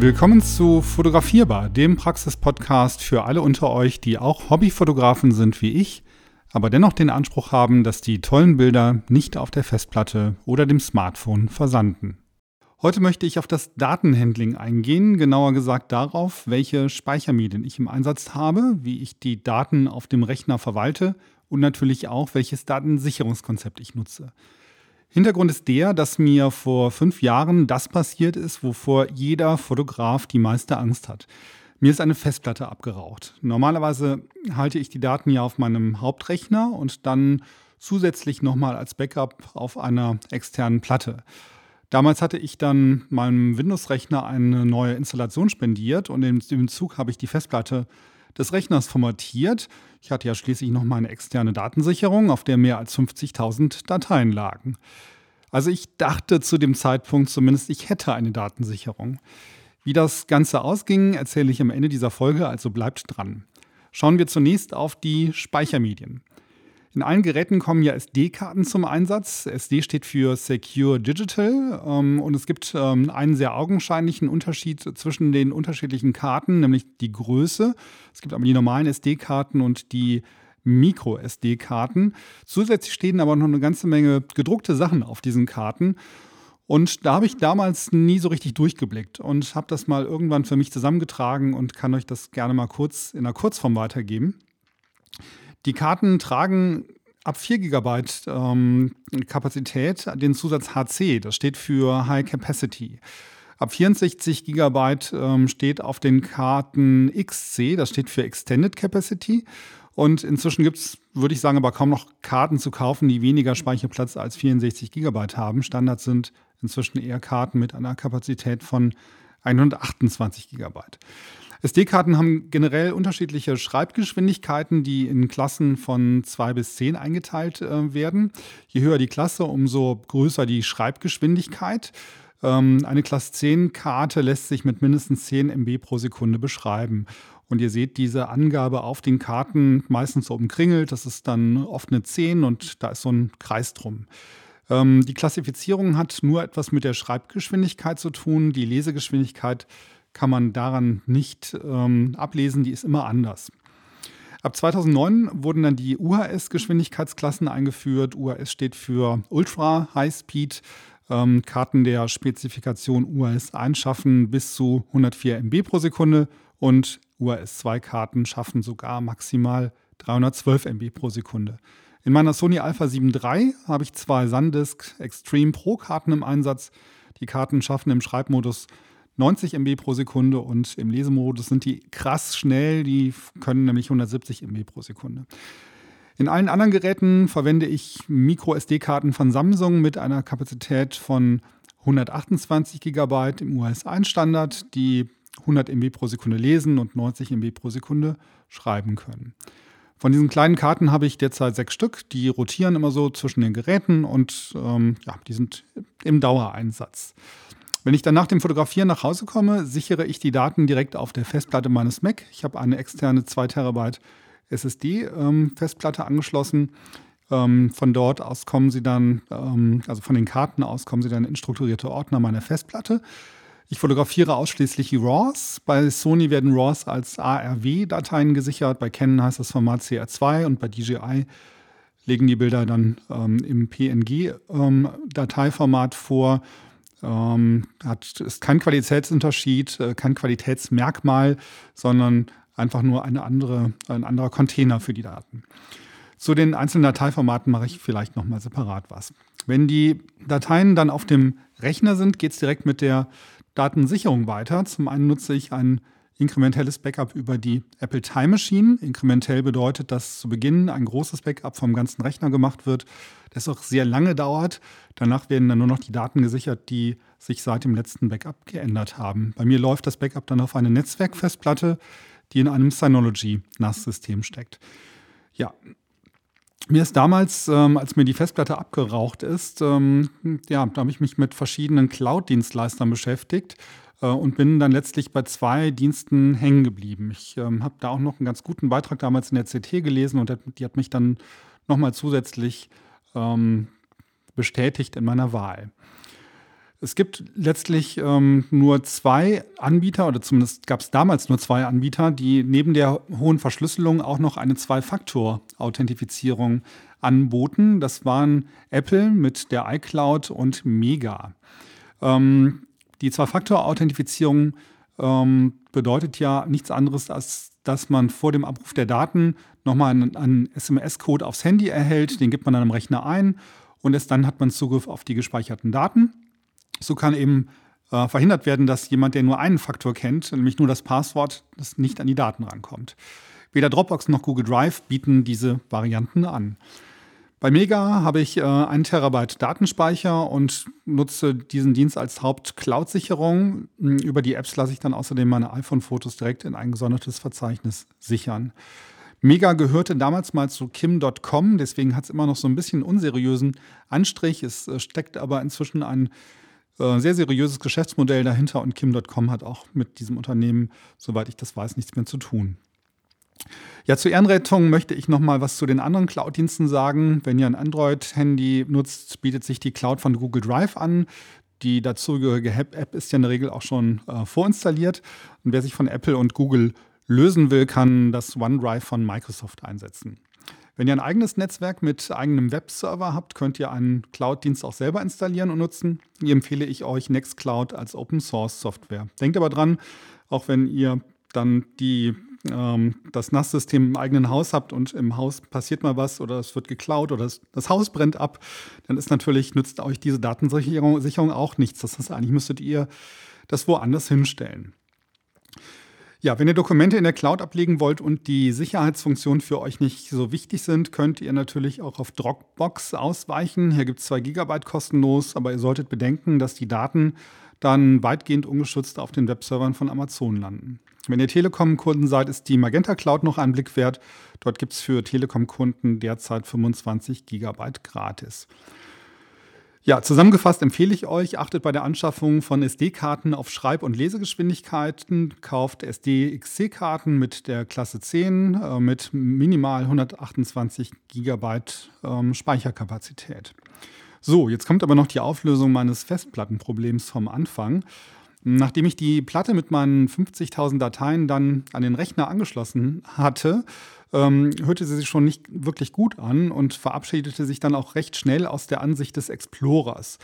Willkommen zu Fotografierbar, dem Praxis-Podcast für alle unter euch, die auch Hobbyfotografen sind wie ich, aber dennoch den Anspruch haben, dass die tollen Bilder nicht auf der Festplatte oder dem Smartphone versanden. Heute möchte ich auf das Datenhandling eingehen, genauer gesagt darauf, welche Speichermedien ich im Einsatz habe, wie ich die Daten auf dem Rechner verwalte und natürlich auch, welches Datensicherungskonzept ich nutze. Hintergrund ist der, dass mir vor fünf Jahren das passiert ist, wovor jeder Fotograf die meiste Angst hat. Mir ist eine Festplatte abgeraucht. Normalerweise halte ich die Daten ja auf meinem Hauptrechner und dann zusätzlich nochmal als Backup auf einer externen Platte. Damals hatte ich dann meinem Windows-Rechner eine neue Installation spendiert und im Zug habe ich die Festplatte des Rechners formatiert. Ich hatte ja schließlich noch meine externe Datensicherung, auf der mehr als 50.000 Dateien lagen. Also ich dachte zu dem Zeitpunkt zumindest, ich hätte eine Datensicherung. Wie das Ganze ausging, erzähle ich am Ende dieser Folge, also bleibt dran. Schauen wir zunächst auf die Speichermedien. In allen Geräten kommen ja SD-Karten zum Einsatz. SD steht für Secure Digital ähm, und es gibt ähm, einen sehr augenscheinlichen Unterschied zwischen den unterschiedlichen Karten, nämlich die Größe. Es gibt aber die normalen SD-Karten und die Micro-SD-Karten. Zusätzlich stehen aber noch eine ganze Menge gedruckte Sachen auf diesen Karten. Und da habe ich damals nie so richtig durchgeblickt und habe das mal irgendwann für mich zusammengetragen und kann euch das gerne mal kurz in einer Kurzform weitergeben. Die Karten tragen ab 4 GB ähm, Kapazität den Zusatz HC, das steht für High Capacity. Ab 64 GB ähm, steht auf den Karten XC, das steht für Extended Capacity. Und inzwischen gibt es, würde ich sagen, aber kaum noch Karten zu kaufen, die weniger Speicherplatz als 64 GB haben. Standard sind inzwischen eher Karten mit einer Kapazität von 128 GB. SD-Karten haben generell unterschiedliche Schreibgeschwindigkeiten, die in Klassen von 2 bis 10 eingeteilt äh, werden. Je höher die Klasse, umso größer die Schreibgeschwindigkeit. Ähm, eine Klasse 10 Karte lässt sich mit mindestens 10 MB pro Sekunde beschreiben. Und ihr seht diese Angabe auf den Karten meistens so umkringelt. Das ist dann oft eine 10 und da ist so ein Kreis drum. Ähm, die Klassifizierung hat nur etwas mit der Schreibgeschwindigkeit zu tun. Die Lesegeschwindigkeit kann man daran nicht ähm, ablesen, die ist immer anders. Ab 2009 wurden dann die UHS-Geschwindigkeitsklassen eingeführt. UHS steht für Ultra High Speed. Ähm, Karten der Spezifikation UHS 1 schaffen bis zu 104 MB pro Sekunde und UHS 2 Karten schaffen sogar maximal 312 MB pro Sekunde. In meiner Sony Alpha 7 III habe ich zwei SanDisk Extreme Pro Karten im Einsatz. Die Karten schaffen im Schreibmodus 90 MB pro Sekunde und im Lesemodus sind die krass schnell, die können nämlich 170 MB pro Sekunde. In allen anderen Geräten verwende ich Micro-SD-Karten von Samsung mit einer Kapazität von 128 GB im UHS 1 Standard, die 100 MB pro Sekunde lesen und 90 MB pro Sekunde schreiben können. Von diesen kleinen Karten habe ich derzeit sechs Stück. Die rotieren immer so zwischen den Geräten und ähm, ja, die sind im Dauereinsatz. Wenn ich dann nach dem Fotografieren nach Hause komme, sichere ich die Daten direkt auf der Festplatte meines Mac. Ich habe eine externe 2 Terabyte SSD-Festplatte ähm, angeschlossen. Ähm, von dort aus kommen sie dann, ähm, also von den Karten aus kommen sie dann in strukturierte Ordner meiner Festplatte. Ich fotografiere ausschließlich die RAWs. Bei Sony werden RAWs als ARW-Dateien gesichert. Bei Canon heißt das Format CR2 und bei DJI legen die Bilder dann ähm, im PNG-Dateiformat ähm, vor. Ähm, hat, ist kein Qualitätsunterschied, äh, kein Qualitätsmerkmal, sondern einfach nur eine andere, ein anderer Container für die Daten. Zu den einzelnen Dateiformaten mache ich vielleicht nochmal separat was. Wenn die Dateien dann auf dem Rechner sind, geht es direkt mit der Datensicherung weiter. Zum einen nutze ich ein inkrementelles Backup über die Apple Time Machine. Inkrementell bedeutet, dass zu Beginn ein großes Backup vom ganzen Rechner gemacht wird, das auch sehr lange dauert. Danach werden dann nur noch die Daten gesichert, die sich seit dem letzten Backup geändert haben. Bei mir läuft das Backup dann auf eine Netzwerkfestplatte, die in einem Synology NAS-System steckt. Ja, mir ist damals, ähm, als mir die Festplatte abgeraucht ist, ähm, ja, da habe ich mich mit verschiedenen Cloud-Dienstleistern beschäftigt äh, und bin dann letztlich bei zwei Diensten hängen geblieben. Ich ähm, habe da auch noch einen ganz guten Beitrag damals in der CT gelesen und die hat mich dann nochmal zusätzlich ähm, bestätigt in meiner Wahl. Es gibt letztlich ähm, nur zwei Anbieter, oder zumindest gab es damals nur zwei Anbieter, die neben der hohen Verschlüsselung auch noch eine Zwei-Faktor-Authentifizierung anboten. Das waren Apple mit der iCloud und Mega. Ähm, die Zwei-Faktor-Authentifizierung ähm, bedeutet ja nichts anderes, als dass man vor dem Abruf der Daten nochmal einen, einen SMS-Code aufs Handy erhält. Den gibt man dann am Rechner ein und erst dann hat man Zugriff auf die gespeicherten Daten. So kann eben äh, verhindert werden, dass jemand, der nur einen Faktor kennt, nämlich nur das Passwort, das nicht an die Daten rankommt. Weder Dropbox noch Google Drive bieten diese Varianten an. Bei Mega habe ich äh, einen Terabyte Datenspeicher und nutze diesen Dienst als Haupt-Cloud-Sicherung. Hm, über die Apps lasse ich dann außerdem meine iPhone-Fotos direkt in ein gesondertes Verzeichnis sichern. Mega gehörte damals mal zu Kim.com, deswegen hat es immer noch so ein bisschen unseriösen Anstrich. Es äh, steckt aber inzwischen ein äh, sehr seriöses Geschäftsmodell dahinter und Kim.com hat auch mit diesem Unternehmen, soweit ich das weiß, nichts mehr zu tun. Ja, zur Ehrenrettung möchte ich noch mal was zu den anderen Cloud-Diensten sagen. Wenn ihr ein Android-Handy nutzt, bietet sich die Cloud von Google Drive an. Die dazugehörige App ist ja in der Regel auch schon äh, vorinstalliert. Und wer sich von Apple und Google lösen will, kann das OneDrive von Microsoft einsetzen. Wenn ihr ein eigenes Netzwerk mit eigenem Webserver habt, könnt ihr einen Cloud-Dienst auch selber installieren und nutzen. Hier empfehle ich euch Nextcloud als Open Source Software. Denkt aber dran, auch wenn ihr dann die ähm, das NAS-System im eigenen Haus habt und im Haus passiert mal was oder es wird geklaut oder das, das Haus brennt ab, dann ist natürlich, nützt euch diese Datensicherung Sicherung auch nichts. Das heißt, eigentlich müsstet ihr das woanders hinstellen. Ja, wenn ihr Dokumente in der Cloud ablegen wollt und die Sicherheitsfunktionen für euch nicht so wichtig sind, könnt ihr natürlich auch auf Dropbox ausweichen. Hier gibt es zwei Gigabyte kostenlos, aber ihr solltet bedenken, dass die Daten dann weitgehend ungeschützt auf den Webservern von Amazon landen. Wenn ihr Telekom-Kunden seid, ist die Magenta Cloud noch ein Blick wert. Dort gibt es für Telekom-Kunden derzeit 25 GB gratis. Ja, zusammengefasst empfehle ich euch, achtet bei der Anschaffung von SD-Karten auf Schreib- und Lesegeschwindigkeiten, kauft SD-XC-Karten mit der Klasse 10 äh, mit minimal 128 GB ähm, Speicherkapazität. So, jetzt kommt aber noch die Auflösung meines Festplattenproblems vom Anfang. Nachdem ich die Platte mit meinen 50.000 Dateien dann an den Rechner angeschlossen hatte, ähm, hörte sie sich schon nicht wirklich gut an und verabschiedete sich dann auch recht schnell aus der Ansicht des Explorers.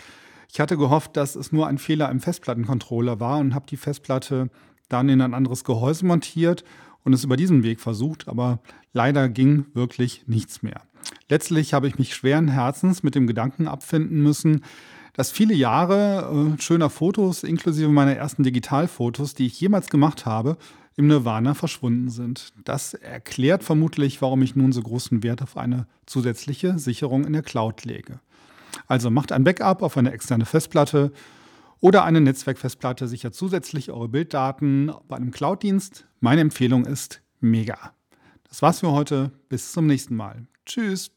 Ich hatte gehofft, dass es nur ein Fehler im Festplattencontroller war und habe die Festplatte dann in ein anderes Gehäuse montiert und es über diesen Weg versucht, aber leider ging wirklich nichts mehr. Letztlich habe ich mich schweren Herzens mit dem Gedanken abfinden müssen, dass viele Jahre äh, schöner Fotos, inklusive meiner ersten Digitalfotos, die ich jemals gemacht habe, im Nirvana verschwunden sind. Das erklärt vermutlich, warum ich nun so großen Wert auf eine zusätzliche Sicherung in der Cloud lege. Also macht ein Backup auf eine externe Festplatte oder eine Netzwerkfestplatte sichert zusätzlich eure Bilddaten bei einem Cloud-Dienst. Meine Empfehlung ist mega. Das war's für heute. Bis zum nächsten Mal. Tschüss.